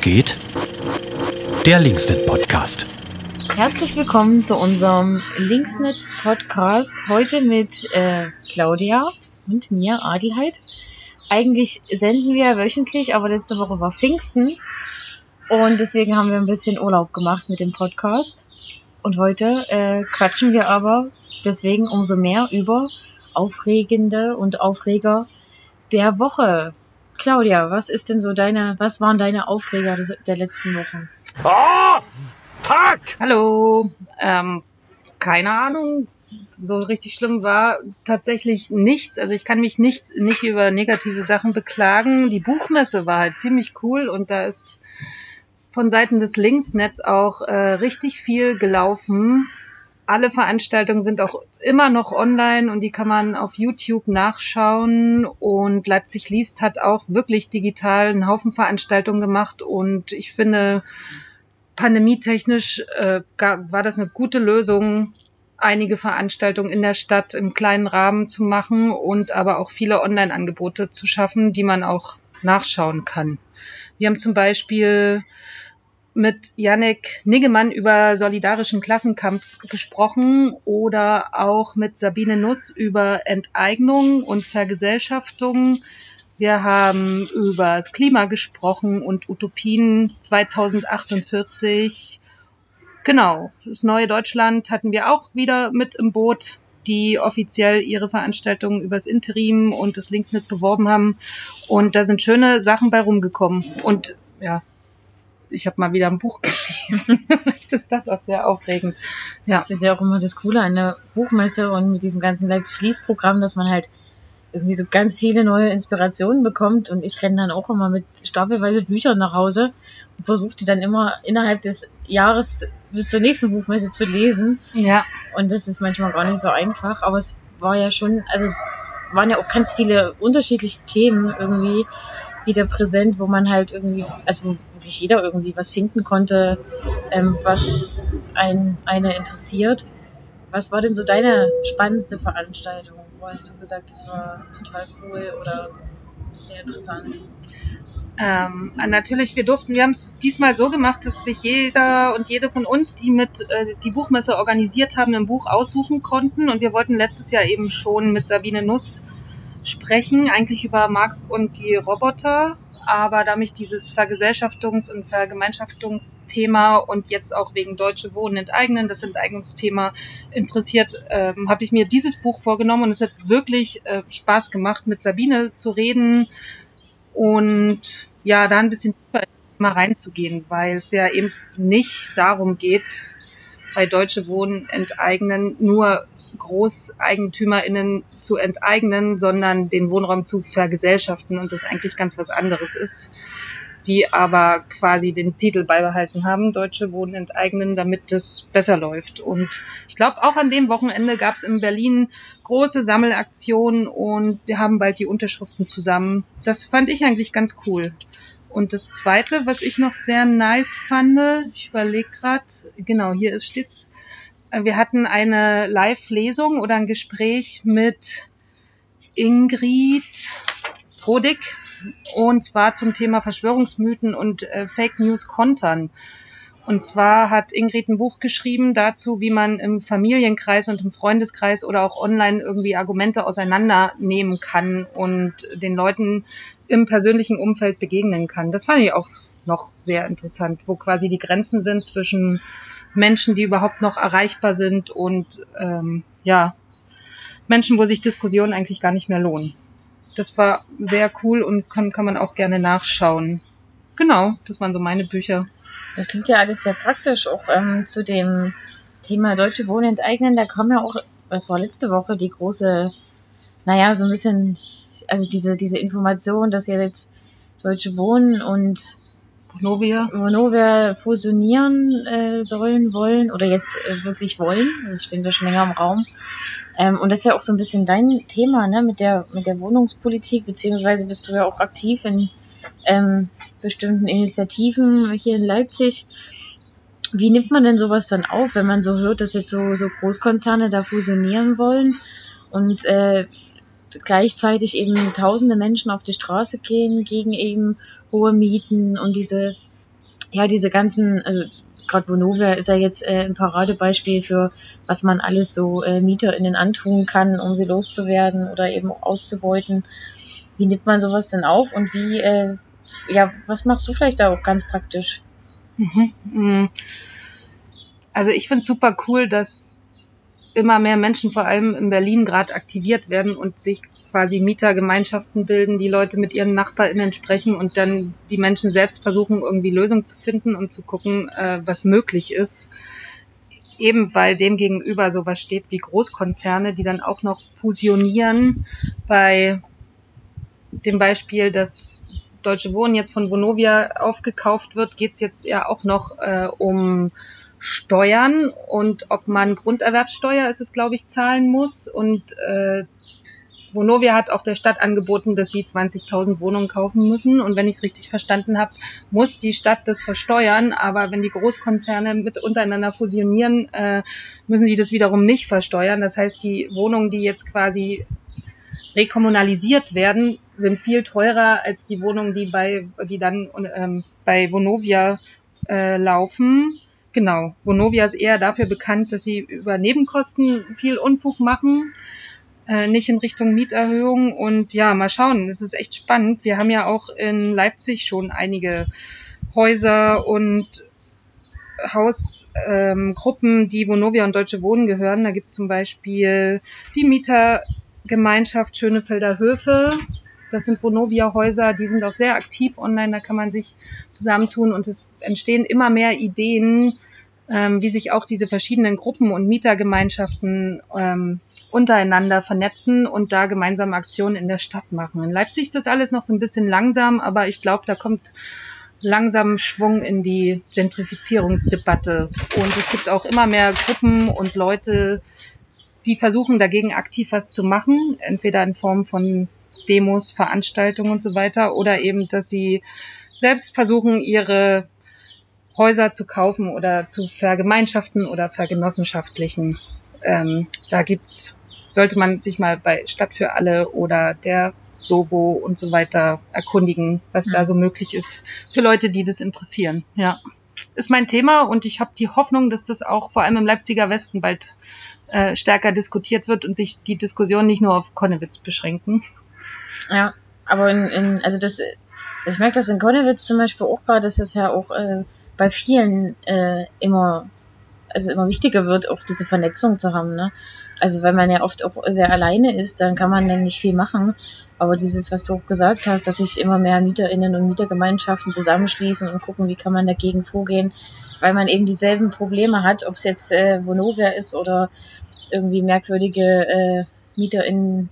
Geht? Der Linksnet Podcast. Herzlich willkommen zu unserem Linksnet Podcast. Heute mit äh, Claudia und mir, Adelheid. Eigentlich senden wir wöchentlich, aber letzte Woche war Pfingsten. Und deswegen haben wir ein bisschen Urlaub gemacht mit dem Podcast. Und heute äh, quatschen wir aber deswegen umso mehr über aufregende und Aufreger der Woche. Claudia, was ist denn so deine, was waren deine Aufreger des, der letzten Wochen? Oh, fuck! Hallo, ähm, keine Ahnung. So richtig schlimm war tatsächlich nichts. Also ich kann mich nicht, nicht über negative Sachen beklagen. Die Buchmesse war halt ziemlich cool und da ist von Seiten des Linksnetz auch äh, richtig viel gelaufen. Alle Veranstaltungen sind auch immer noch online und die kann man auf YouTube nachschauen. Und Leipzig liest hat auch wirklich digital einen Haufen Veranstaltungen gemacht. Und ich finde, pandemietechnisch äh, war das eine gute Lösung, einige Veranstaltungen in der Stadt im kleinen Rahmen zu machen und aber auch viele Online-Angebote zu schaffen, die man auch nachschauen kann. Wir haben zum Beispiel mit Yannick Niggemann über solidarischen Klassenkampf gesprochen oder auch mit Sabine Nuss über Enteignung und Vergesellschaftung. Wir haben über das Klima gesprochen und Utopien 2048. Genau, das neue Deutschland hatten wir auch wieder mit im Boot, die offiziell ihre Veranstaltungen übers Interim und das Linksnet beworben haben. Und da sind schöne Sachen bei rumgekommen. Und ja, ich habe mal wieder ein Buch gelesen. das ist das auch sehr aufregend. Ja. Das ist ja auch immer das Coole an der Buchmesse und mit diesem ganzen Leipzig-Lies-Programm, dass man halt irgendwie so ganz viele neue Inspirationen bekommt und ich renne dann auch immer mit stapelweise Büchern nach Hause und versuche die dann immer innerhalb des Jahres bis zur nächsten Buchmesse zu lesen. Ja. Und das ist manchmal gar nicht so einfach, aber es war ja schon, also es waren ja auch ganz viele unterschiedliche Themen irgendwie, wieder präsent, wo man halt irgendwie, also wo sich jeder irgendwie was finden konnte, ähm, was ein, eine interessiert. Was war denn so deine spannendste Veranstaltung? Wo hast du gesagt, das war total cool oder sehr interessant? Ähm, natürlich, wir durften, wir haben es diesmal so gemacht, dass sich jeder und jede von uns, die mit äh, die Buchmesse organisiert haben, ein Buch aussuchen konnten. Und wir wollten letztes Jahr eben schon mit Sabine Nuss sprechen, eigentlich über Marx und die Roboter. Aber da mich dieses Vergesellschaftungs- und Vergemeinschaftungsthema und jetzt auch wegen Deutsche Wohnen enteignen, das Enteignungsthema interessiert, ähm, habe ich mir dieses Buch vorgenommen und es hat wirklich äh, Spaß gemacht, mit Sabine zu reden und ja, da ein bisschen mal reinzugehen, weil es ja eben nicht darum geht, bei Deutsche Wohnen enteignen nur GroßeigentümerInnen zu enteignen, sondern den Wohnraum zu vergesellschaften und das eigentlich ganz was anderes ist, die aber quasi den Titel beibehalten haben, Deutsche Wohnen enteignen, damit das besser läuft. Und ich glaube, auch an dem Wochenende gab es in Berlin große Sammelaktionen und wir haben bald die Unterschriften zusammen. Das fand ich eigentlich ganz cool. Und das Zweite, was ich noch sehr nice fand, ich überlege gerade, genau, hier steht's, wir hatten eine Live-Lesung oder ein Gespräch mit Ingrid Prodig und zwar zum Thema Verschwörungsmythen und äh, Fake News kontern. Und zwar hat Ingrid ein Buch geschrieben dazu, wie man im Familienkreis und im Freundeskreis oder auch online irgendwie Argumente auseinandernehmen kann und den Leuten im persönlichen Umfeld begegnen kann. Das fand ich auch noch sehr interessant, wo quasi die Grenzen sind zwischen Menschen, die überhaupt noch erreichbar sind und ähm, ja, Menschen, wo sich Diskussionen eigentlich gar nicht mehr lohnen. Das war sehr cool und kann, kann man auch gerne nachschauen. Genau, das waren so meine Bücher. Das klingt ja alles sehr praktisch, auch ähm, zu dem Thema Deutsche Wohnen enteignen. Da kam ja auch, was war letzte Woche, die große, naja, so ein bisschen, also diese, diese Information, dass ja jetzt Deutsche Wohnen und Vonovia. Vonovia fusionieren äh, sollen, wollen oder jetzt äh, wirklich wollen. Das steht ja schon länger im Raum. Ähm, und das ist ja auch so ein bisschen dein Thema, ne, mit der, mit der Wohnungspolitik, beziehungsweise bist du ja auch aktiv in ähm, bestimmten Initiativen hier in Leipzig. Wie nimmt man denn sowas dann auf, wenn man so hört, dass jetzt so, so Großkonzerne da fusionieren wollen und äh, gleichzeitig eben tausende Menschen auf die Straße gehen gegen eben hohe Mieten und diese ja, diese ganzen, also gerade Vonovia ist ja jetzt äh, ein Paradebeispiel für, was man alles so äh, MieterInnen antun kann, um sie loszuwerden oder eben auch auszubeuten. Wie nimmt man sowas denn auf und wie, äh, ja, was machst du vielleicht da auch ganz praktisch? Mhm. mhm. Also ich finde super cool, dass immer mehr Menschen, vor allem in Berlin, gerade aktiviert werden und sich quasi Mietergemeinschaften bilden, die Leute mit ihren NachbarInnen sprechen und dann die Menschen selbst versuchen, irgendwie Lösungen zu finden und zu gucken, äh, was möglich ist. Eben weil dem gegenüber sowas steht wie Großkonzerne, die dann auch noch fusionieren. Bei dem Beispiel, dass Deutsche Wohnen jetzt von Vonovia aufgekauft wird, geht es jetzt ja auch noch äh, um Steuern und ob man Grunderwerbsteuer, ist es glaube ich, zahlen muss. Und äh, Vonovia hat auch der Stadt angeboten, dass sie 20.000 Wohnungen kaufen müssen. Und wenn ich es richtig verstanden habe, muss die Stadt das versteuern. Aber wenn die Großkonzerne mit untereinander fusionieren, äh, müssen sie das wiederum nicht versteuern. Das heißt, die Wohnungen, die jetzt quasi rekommunalisiert werden, sind viel teurer als die Wohnungen, die bei, die dann ähm, bei Vonovia äh, laufen. Genau. Vonovia ist eher dafür bekannt, dass sie über Nebenkosten viel Unfug machen, äh, nicht in Richtung Mieterhöhung. Und ja, mal schauen. Es ist echt spannend. Wir haben ja auch in Leipzig schon einige Häuser und Hausgruppen, ähm, die Vonovia und Deutsche Wohnen gehören. Da gibt es zum Beispiel die Mietergemeinschaft Schönefelder Höfe. Das sind Vonovia-Häuser, die sind auch sehr aktiv online, da kann man sich zusammentun und es entstehen immer mehr Ideen, ähm, wie sich auch diese verschiedenen Gruppen und Mietergemeinschaften ähm, untereinander vernetzen und da gemeinsame Aktionen in der Stadt machen. In Leipzig ist das alles noch so ein bisschen langsam, aber ich glaube, da kommt langsam Schwung in die Gentrifizierungsdebatte. Und es gibt auch immer mehr Gruppen und Leute, die versuchen dagegen aktiv was zu machen, entweder in Form von Demos, Veranstaltungen und so weiter, oder eben, dass sie selbst versuchen, ihre Häuser zu kaufen oder zu vergemeinschaften oder vergenossenschaftlichen. Ähm, da gibt's, sollte man sich mal bei Stadt für alle oder der Sovo und so weiter erkundigen, was ja. da so möglich ist für Leute, die das interessieren. Ja, ist mein Thema und ich habe die Hoffnung, dass das auch vor allem im Leipziger Westen bald äh, stärker diskutiert wird und sich die Diskussion nicht nur auf Konnewitz beschränken. Ja, aber in, in also das, ich merke das in Konnewitz zum Beispiel auch gerade, dass es ja auch äh, bei vielen äh, immer, also immer wichtiger wird, auch diese Vernetzung zu haben. Ne? Also wenn man ja oft auch sehr alleine ist, dann kann man dann nicht viel machen. Aber dieses, was du auch gesagt hast, dass sich immer mehr MieterInnen und Mietergemeinschaften zusammenschließen und gucken, wie kann man dagegen vorgehen, weil man eben dieselben Probleme hat, ob es jetzt äh, Vonovia ist oder irgendwie merkwürdige äh, MieterInnen,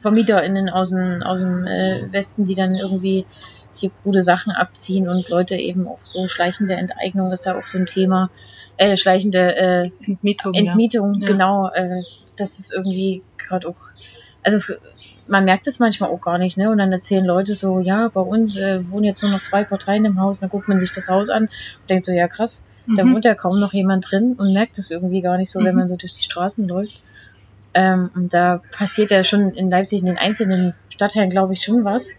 VermieterInnen aus dem, aus dem äh, Westen, die dann irgendwie hier krude Sachen abziehen und Leute eben auch so schleichende Enteignung ist ja auch so ein Thema. Äh, schleichende äh, Entmietung, Entmietung ja. genau. Äh, das ist irgendwie gerade auch, also es, man merkt es manchmal auch gar nicht, ne? Und dann erzählen Leute so, ja, bei uns äh, wohnen jetzt nur noch zwei Parteien im Haus, dann guckt man sich das Haus an und denkt so, ja krass, mhm. da wohnt ja kaum noch jemand drin und merkt es irgendwie gar nicht so, mhm. wenn man so durch die Straßen läuft. Ähm, und da passiert ja schon in Leipzig in den einzelnen Stadtteilen, glaube ich, schon was.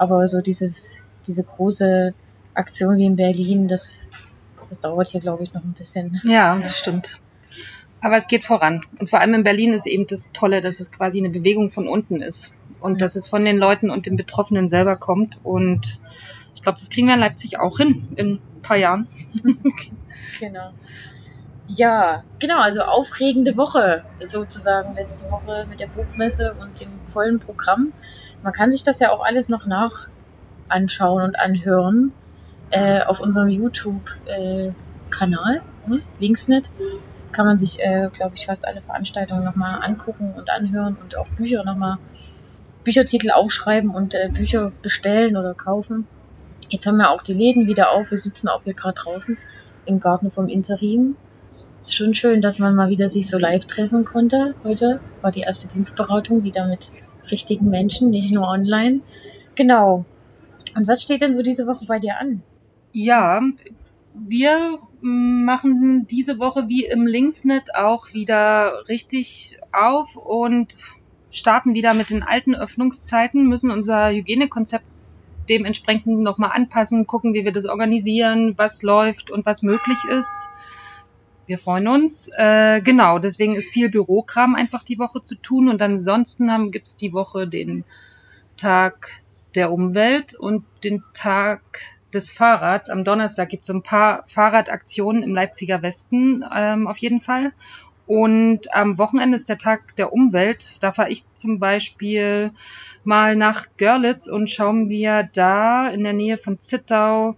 Aber so dieses, diese große Aktion wie in Berlin, das, das dauert hier, glaube ich, noch ein bisschen. Ja, das stimmt. Aber es geht voran. Und vor allem in Berlin ist eben das Tolle, dass es quasi eine Bewegung von unten ist. Und ja. dass es von den Leuten und den Betroffenen selber kommt. Und ich glaube, das kriegen wir in Leipzig auch hin in ein paar Jahren. genau. Ja, genau, also aufregende Woche sozusagen letzte Woche mit der Buchmesse und dem vollen Programm. Man kann sich das ja auch alles noch nach anschauen und anhören äh, auf unserem YouTube-Kanal, äh, hm, Linksnet. Kann man sich, äh, glaube ich, fast alle Veranstaltungen nochmal angucken und anhören und auch Bücher nochmal, Büchertitel aufschreiben und äh, Bücher bestellen oder kaufen. Jetzt haben wir auch die Läden wieder auf. Wir sitzen auch hier gerade draußen im Garten vom Interim. Ist schon schön, dass man mal wieder sich so live treffen konnte. Heute war die erste Dienstberatung wieder mit richtigen Menschen, nicht nur online. Genau. Und was steht denn so diese Woche bei dir an? Ja, wir machen diese Woche wie im Linksnet auch wieder richtig auf und starten wieder mit den alten Öffnungszeiten, müssen unser Hygienekonzept dementsprechend nochmal anpassen, gucken, wie wir das organisieren, was läuft und was möglich ist. Wir freuen uns. Äh, genau, deswegen ist viel Bürokram einfach die Woche zu tun. Und ansonsten haben, gibt's die Woche den Tag der Umwelt und den Tag des Fahrrads. Am Donnerstag gibt's so ein paar Fahrradaktionen im Leipziger Westen ähm, auf jeden Fall. Und am Wochenende ist der Tag der Umwelt. Da fahre ich zum Beispiel mal nach Görlitz und schauen wir da in der Nähe von Zittau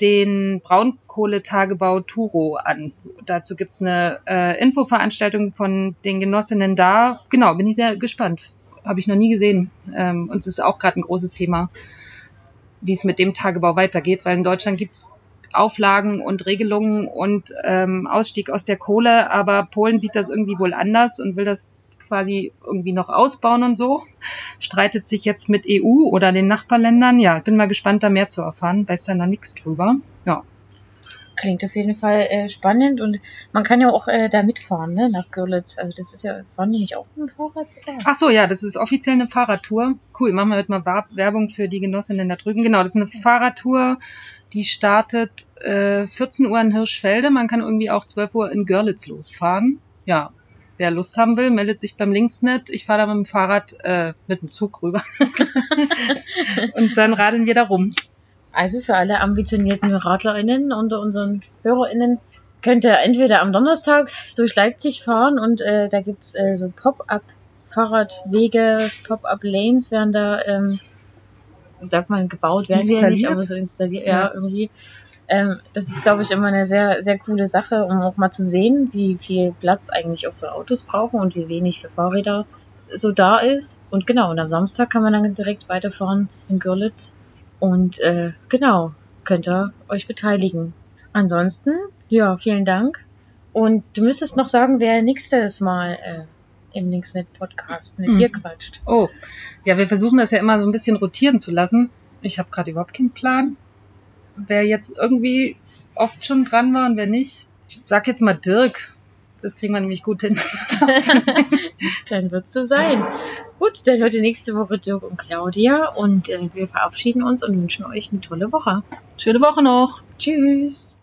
den Braunkohletagebau Turo an. Dazu gibt's eine äh, Infoveranstaltung von den Genossinnen da. Genau, bin ich sehr gespannt. Habe ich noch nie gesehen. Ähm, und es ist auch gerade ein großes Thema, wie es mit dem Tagebau weitergeht, weil in Deutschland gibt's Auflagen und Regelungen und ähm, Ausstieg aus der Kohle, aber Polen sieht das irgendwie wohl anders und will das quasi irgendwie noch ausbauen und so. Streitet sich jetzt mit EU oder den Nachbarländern. Ja, bin mal gespannt, da mehr zu erfahren. Weiß da noch nichts drüber. Ja. Klingt auf jeden Fall äh, spannend und man kann ja auch äh, da mitfahren, ne, nach Görlitz. Also das ist ja, fahren die nicht auch mit dem Fahrrad sogar? Ach so, ja, das ist offiziell eine Fahrradtour. Cool, machen wir heute mal Werbung für die Genossinnen da drüben. Genau, das ist eine Fahrradtour, die startet äh, 14 Uhr in Hirschfelde. Man kann irgendwie auch 12 Uhr in Görlitz losfahren. Ja, wer Lust haben will, meldet sich beim Linksnet. Ich fahre da mit dem Fahrrad, äh, mit dem Zug rüber. und dann radeln wir da rum. Also für alle ambitionierten RadlerInnen unter unseren HörerInnen könnt ihr entweder am Donnerstag durch Leipzig fahren und äh, da gibt's äh, so Pop-up-Fahrradwege, Pop-up-Lanes werden da, ähm, wie sagt man, gebaut, werden die ja nicht, aber so installiert, Ja. ja, irgendwie. Ähm, das ist, glaube ich, immer eine sehr, sehr coole Sache, um auch mal zu sehen, wie viel Platz eigentlich auch so Autos brauchen und wie wenig für Fahrräder so da ist. Und genau, und am Samstag kann man dann direkt weiterfahren in Görlitz. Und äh, genau, könnt ihr euch beteiligen. Ansonsten, ja, vielen Dank. Und du müsstest noch sagen, wer nächstes Mal äh, im Linksnet Podcast mit Mhm. dir quatscht. Oh, ja, wir versuchen das ja immer so ein bisschen rotieren zu lassen. Ich habe gerade überhaupt keinen Plan, wer jetzt irgendwie oft schon dran war und wer nicht. Ich sag jetzt mal Dirk. Das kriegen wir nämlich gut hin. dann wird's so sein. Gut, dann hört ihr nächste Woche Dirk und Claudia und äh, wir verabschieden uns und wünschen euch eine tolle Woche. Schöne Woche noch. Tschüss.